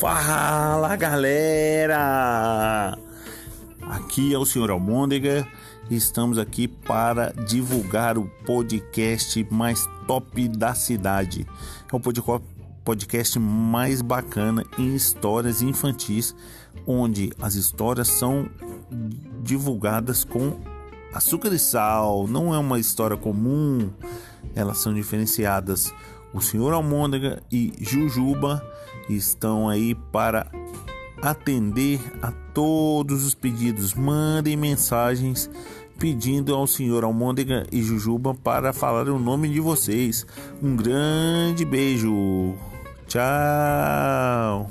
Fala galera! Aqui é o Sr. Almôndega e estamos aqui para divulgar o podcast mais top da cidade. É o podcast mais bacana em histórias infantis, onde as histórias são divulgadas com açúcar e sal, não é uma história comum, elas são diferenciadas. O Sr. Almôndega e Jujuba estão aí para atender a todos os pedidos. Mandem mensagens pedindo ao senhor Almôndega e Jujuba para falar o nome de vocês. Um grande beijo. Tchau.